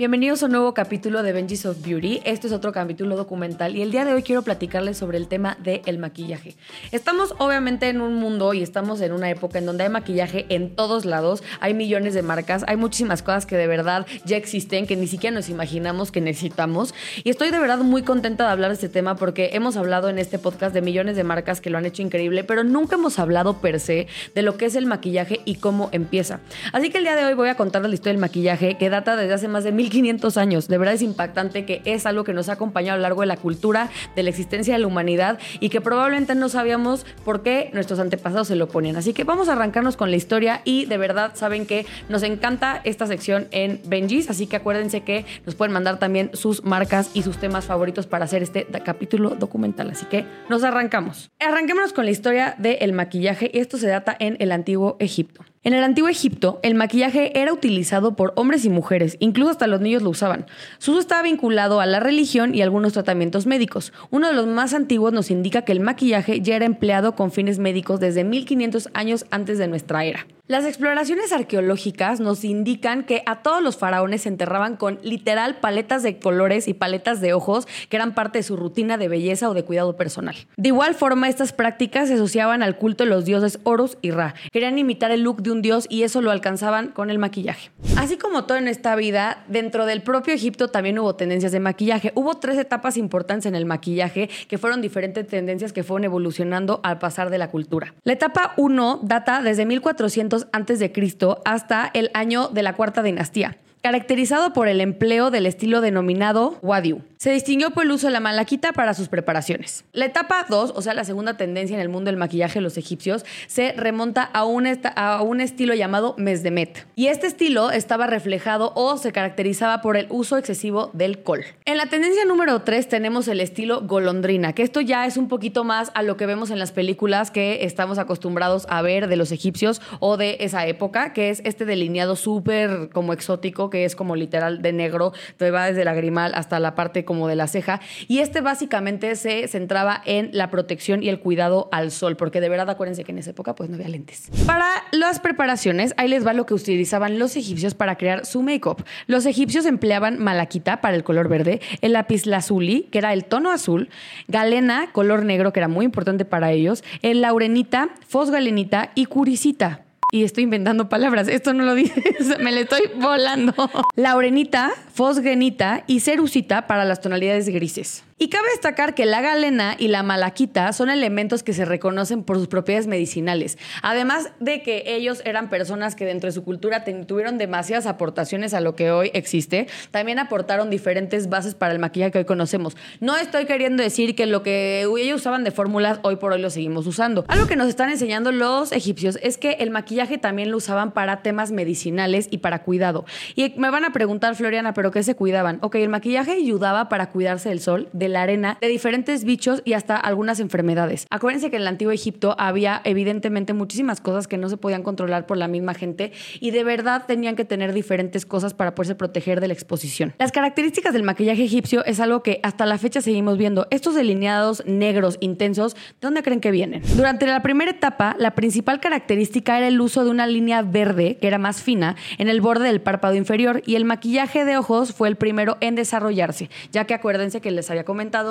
Bienvenidos a un nuevo capítulo de Benji's of Beauty. Este es otro capítulo documental y el día de hoy quiero platicarles sobre el tema del maquillaje. Estamos obviamente en un mundo y estamos en una época en donde hay maquillaje en todos lados, hay millones de marcas, hay muchísimas cosas que de verdad ya existen, que ni siquiera nos imaginamos que necesitamos. Y estoy de verdad muy contenta de hablar de este tema porque hemos hablado en este podcast de millones de marcas que lo han hecho increíble, pero nunca hemos hablado per se de lo que es el maquillaje y cómo empieza. Así que el día de hoy voy a contarles la historia del maquillaje que data desde hace más de mil 1500 años. De verdad es impactante que es algo que nos ha acompañado a lo largo de la cultura, de la existencia de la humanidad y que probablemente no sabíamos por qué nuestros antepasados se lo ponían. Así que vamos a arrancarnos con la historia y de verdad saben que nos encanta esta sección en Benji's, así que acuérdense que nos pueden mandar también sus marcas y sus temas favoritos para hacer este capítulo documental. Así que nos arrancamos. Arranquémonos con la historia del maquillaje y esto se data en el antiguo Egipto. En el antiguo Egipto, el maquillaje era utilizado por hombres y mujeres, incluso hasta los niños lo usaban. Su uso estaba vinculado a la religión y algunos tratamientos médicos. Uno de los más antiguos nos indica que el maquillaje ya era empleado con fines médicos desde 1500 años antes de nuestra era. Las exploraciones arqueológicas nos indican que a todos los faraones se enterraban con literal paletas de colores y paletas de ojos que eran parte de su rutina de belleza o de cuidado personal. De igual forma, estas prácticas se asociaban al culto de los dioses Horus y Ra. Querían imitar el look de un dios y eso lo alcanzaban con el maquillaje. Así como todo en esta vida, dentro del propio Egipto también hubo tendencias de maquillaje. Hubo tres etapas importantes en el maquillaje que fueron diferentes tendencias que fueron evolucionando al pasar de la cultura. La etapa 1 data desde 1400 antes de Cristo hasta el año de la cuarta dinastía caracterizado por el empleo del estilo denominado wadiu. Se distinguió por el uso de la malaquita para sus preparaciones. La etapa 2, o sea, la segunda tendencia en el mundo del maquillaje de los egipcios, se remonta a un, a un estilo llamado mesdemet. Y este estilo estaba reflejado o se caracterizaba por el uso excesivo del col. En la tendencia número 3 tenemos el estilo golondrina, que esto ya es un poquito más a lo que vemos en las películas que estamos acostumbrados a ver de los egipcios o de esa época, que es este delineado súper como exótico que es como literal de negro, te va desde la lagrimal hasta la parte como de la ceja. Y este básicamente se centraba en la protección y el cuidado al sol, porque de verdad acuérdense que en esa época pues no había lentes. Para las preparaciones, ahí les va lo que utilizaban los egipcios para crear su make-up. Los egipcios empleaban malaquita para el color verde, el lápiz lazuli, que era el tono azul, galena, color negro, que era muy importante para ellos, el laurenita, fosgalenita y curicita y estoy inventando palabras. Esto no lo dice, me le estoy volando. Laurenita, fosgenita y cerucita para las tonalidades grises. Y cabe destacar que la galena y la malaquita son elementos que se reconocen por sus propiedades medicinales, además de que ellos eran personas que dentro de su cultura tuvieron demasiadas aportaciones a lo que hoy existe, también aportaron diferentes bases para el maquillaje que hoy conocemos. No estoy queriendo decir que lo que ellos usaban de fórmulas hoy por hoy lo seguimos usando. Algo que nos están enseñando los egipcios es que el maquillaje también lo usaban para temas medicinales y para cuidado. Y me van a preguntar, Floriana, ¿pero qué se cuidaban? Ok, el maquillaje ayudaba para cuidarse del sol, de la arena de diferentes bichos y hasta algunas enfermedades. Acuérdense que en el antiguo Egipto había evidentemente muchísimas cosas que no se podían controlar por la misma gente y de verdad tenían que tener diferentes cosas para poderse proteger de la exposición. Las características del maquillaje egipcio es algo que hasta la fecha seguimos viendo. Estos delineados negros intensos, ¿de dónde creen que vienen? Durante la primera etapa, la principal característica era el uso de una línea verde, que era más fina, en el borde del párpado inferior y el maquillaje de ojos fue el primero en desarrollarse, ya que acuérdense que les había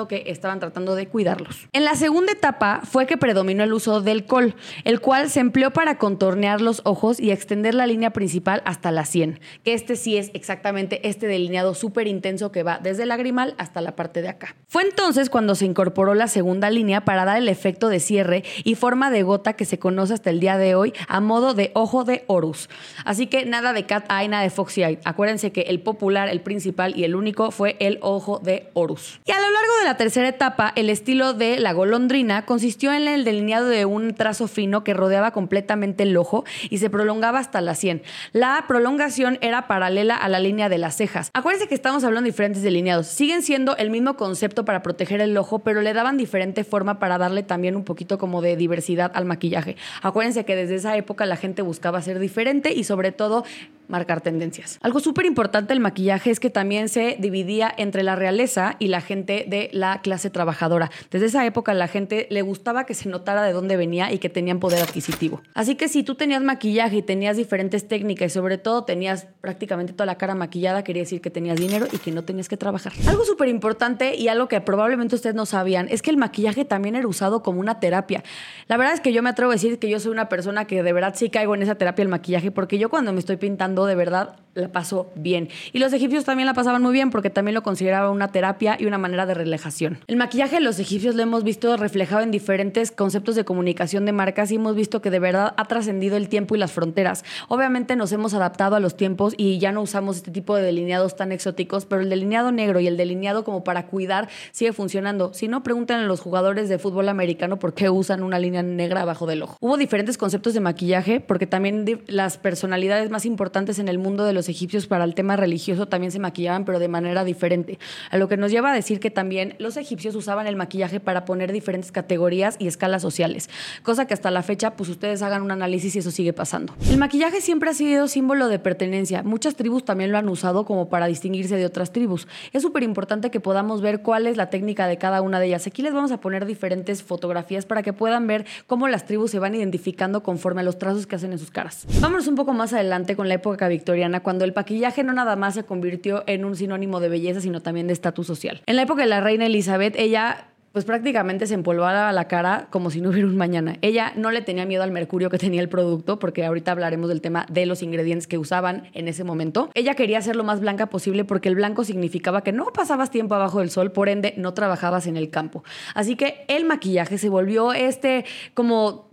que estaban tratando de cuidarlos. En la segunda etapa fue que predominó el uso del col, el cual se empleó para contornear los ojos y extender la línea principal hasta la sien, que este sí es exactamente este delineado súper intenso que va desde el lagrimal hasta la parte de acá. Fue entonces cuando se incorporó la segunda línea para dar el efecto de cierre y forma de gota que se conoce hasta el día de hoy a modo de ojo de Horus. Así que nada de cat eye, nada de foxy eye. Acuérdense que el popular, el principal y el único fue el ojo de Horus. Y a lo largo de la tercera etapa, el estilo de la golondrina consistió en el delineado de un trazo fino que rodeaba completamente el ojo y se prolongaba hasta la sien. La prolongación era paralela a la línea de las cejas. Acuérdense que estamos hablando de diferentes delineados. Siguen siendo el mismo concepto para proteger el ojo, pero le daban diferente forma para darle también un poquito como de diversidad al maquillaje. Acuérdense que desde esa época la gente buscaba ser diferente y sobre todo marcar tendencias. Algo súper importante del maquillaje es que también se dividía entre la realeza y la gente de la clase trabajadora. Desde esa época la gente le gustaba que se notara de dónde venía y que tenían poder adquisitivo. Así que si tú tenías maquillaje y tenías diferentes técnicas y sobre todo tenías prácticamente toda la cara maquillada, quería decir que tenías dinero y que no tenías que trabajar. Algo súper importante y algo que probablemente ustedes no sabían es que el maquillaje también era usado como una terapia. La verdad es que yo me atrevo a decir que yo soy una persona que de verdad sí caigo en esa terapia del maquillaje porque yo cuando me estoy pintando de verdad la paso bien. Y los egipcios también la pasaban muy bien porque también lo consideraban una terapia y una manera de relajación. El maquillaje de los egipcios lo hemos visto reflejado en diferentes conceptos de comunicación de marcas y hemos visto que de verdad ha trascendido el tiempo y las fronteras. Obviamente nos hemos adaptado a los tiempos y ya no usamos este tipo de delineados tan exóticos, pero el delineado negro y el delineado como para cuidar sigue funcionando. Si no, pregunten a los jugadores de fútbol americano por qué usan una línea negra abajo del ojo. Hubo diferentes conceptos de maquillaje porque también las personalidades más importantes en el mundo de los egipcios para el tema religioso también se maquillaban, pero de manera diferente. A lo que nos lleva a decir que también los egipcios usaban el maquillaje para poner diferentes categorías y escalas sociales, cosa que hasta la fecha, pues ustedes hagan un análisis y eso sigue pasando. El maquillaje siempre ha sido símbolo de pertenencia. Muchas tribus también lo han usado como para distinguirse de otras tribus. Es súper importante que podamos ver cuál es la técnica de cada una de ellas. Aquí les vamos a poner diferentes fotografías para que puedan ver cómo las tribus se van identificando conforme a los trazos que hacen en sus caras. Vámonos un poco más adelante con la época victoriana, cuando el maquillaje no nada más se convirtió en un sinónimo de belleza, sino también de estatus social. En la época de la reina Elizabeth, ella pues prácticamente se empolvaba la cara como si no hubiera un mañana. Ella no le tenía miedo al mercurio que tenía el producto, porque ahorita hablaremos del tema de los ingredientes que usaban en ese momento. Ella quería ser lo más blanca posible porque el blanco significaba que no pasabas tiempo abajo del sol, por ende no trabajabas en el campo. Así que el maquillaje se volvió este como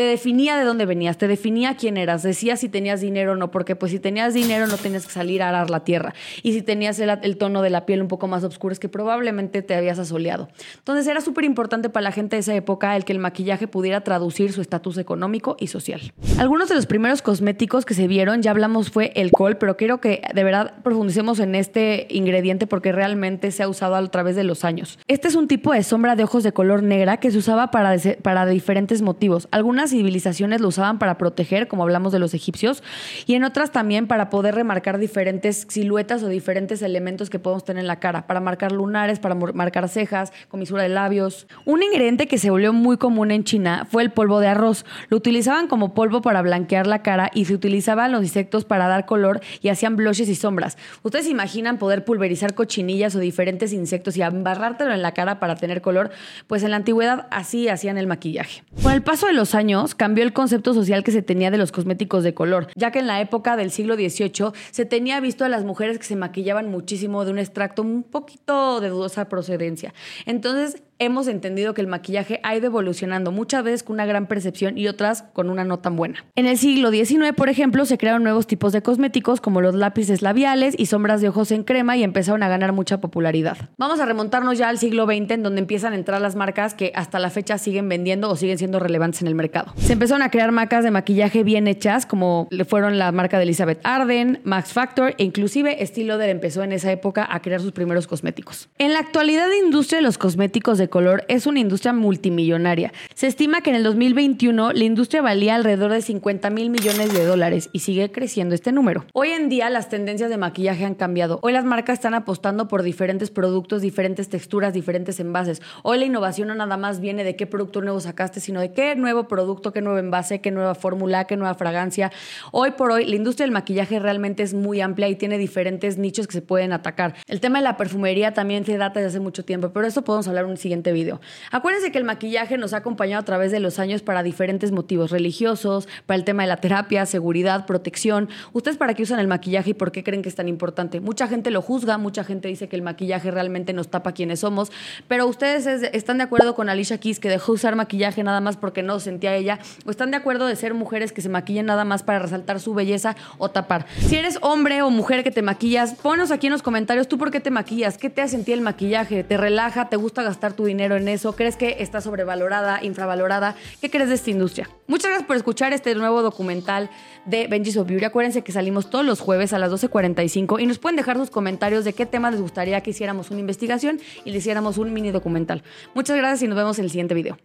te definía de dónde venías, te definía quién eras, decía si tenías dinero o no, porque pues si tenías dinero no tenías que salir a arar la tierra y si tenías el, tono de la piel un poco más oscuro es que probablemente te habías asoleado. Entonces era súper importante para la gente de esa época el que el maquillaje pudiera traducir su estatus económico y social. Algunos de los primeros cosméticos que se vieron, ya hablamos, fue el col, pero quiero que de verdad profundicemos en este ingrediente porque realmente se ha usado a través de los años. Este es un tipo de sombra de ojos de color negra que se usaba para, para diferentes motivos. Algunas civilizaciones lo usaban para proteger, como hablamos de los egipcios, y en otras también para poder remarcar diferentes siluetas o diferentes elementos que podemos tener en la cara, para marcar lunares, para marcar cejas, comisura de labios. Un ingrediente que se volvió muy común en China fue el polvo de arroz. Lo utilizaban como polvo para blanquear la cara y se utilizaban los insectos para dar color y hacían blushes y sombras. ¿Ustedes imaginan poder pulverizar cochinillas o diferentes insectos y embarrártelo en la cara para tener color? Pues en la antigüedad así hacían el maquillaje. Con el paso de los años cambió el concepto social que se tenía de los cosméticos de color, ya que en la época del siglo XVIII se tenía visto a las mujeres que se maquillaban muchísimo de un extracto un poquito de dudosa procedencia. Entonces hemos entendido que el maquillaje ha ido evolucionando muchas veces con una gran percepción y otras con una no tan buena. En el siglo XIX, por ejemplo, se crearon nuevos tipos de cosméticos como los lápices labiales y sombras de ojos en crema y empezaron a ganar mucha popularidad. Vamos a remontarnos ya al siglo XX en donde empiezan a entrar las marcas que hasta la fecha siguen vendiendo o siguen siendo relevantes en el mercado. Se empezaron a crear marcas de maquillaje bien hechas como le fueron la marca de Elizabeth Arden, Max Factor e inclusive Estée Lauder empezó en esa época a crear sus primeros cosméticos. En la actualidad la industria de los cosméticos de color es una industria multimillonaria. Se estima que en el 2021 la industria valía alrededor de 50 mil millones de dólares y sigue creciendo este número. Hoy en día las tendencias de maquillaje han cambiado. Hoy las marcas están apostando por diferentes productos, diferentes texturas, diferentes envases. Hoy la innovación no nada más viene de qué producto nuevo sacaste, sino de qué nuevo producto, qué nuevo envase, qué nueva fórmula, qué nueva fragancia. Hoy por hoy la industria del maquillaje realmente es muy amplia y tiene diferentes nichos que se pueden atacar. El tema de la perfumería también se data desde hace mucho tiempo, pero eso podemos hablar un siguiente video. Acuérdense que el maquillaje nos ha acompañado a través de los años para diferentes motivos religiosos, para el tema de la terapia, seguridad, protección. ¿Ustedes para qué usan el maquillaje y por qué creen que es tan importante? Mucha gente lo juzga, mucha gente dice que el maquillaje realmente nos tapa quienes somos, pero ustedes están de acuerdo con Alicia Keys que dejó usar maquillaje nada más porque no sentía ella, o están de acuerdo de ser mujeres que se maquillan nada más para resaltar su belleza o tapar. Si eres hombre o mujer que te maquillas, ponos aquí en los comentarios tú por qué te maquillas, qué te hace sentir el maquillaje, te relaja, te gusta gastar tu dinero en eso, crees que está sobrevalorada, infravalorada. ¿Qué crees de esta industria? Muchas gracias por escuchar este nuevo documental de Benji's of Beauty. Acuérdense que salimos todos los jueves a las 12.45 y nos pueden dejar sus comentarios de qué tema les gustaría que hiciéramos una investigación y le hiciéramos un mini documental. Muchas gracias y nos vemos en el siguiente video.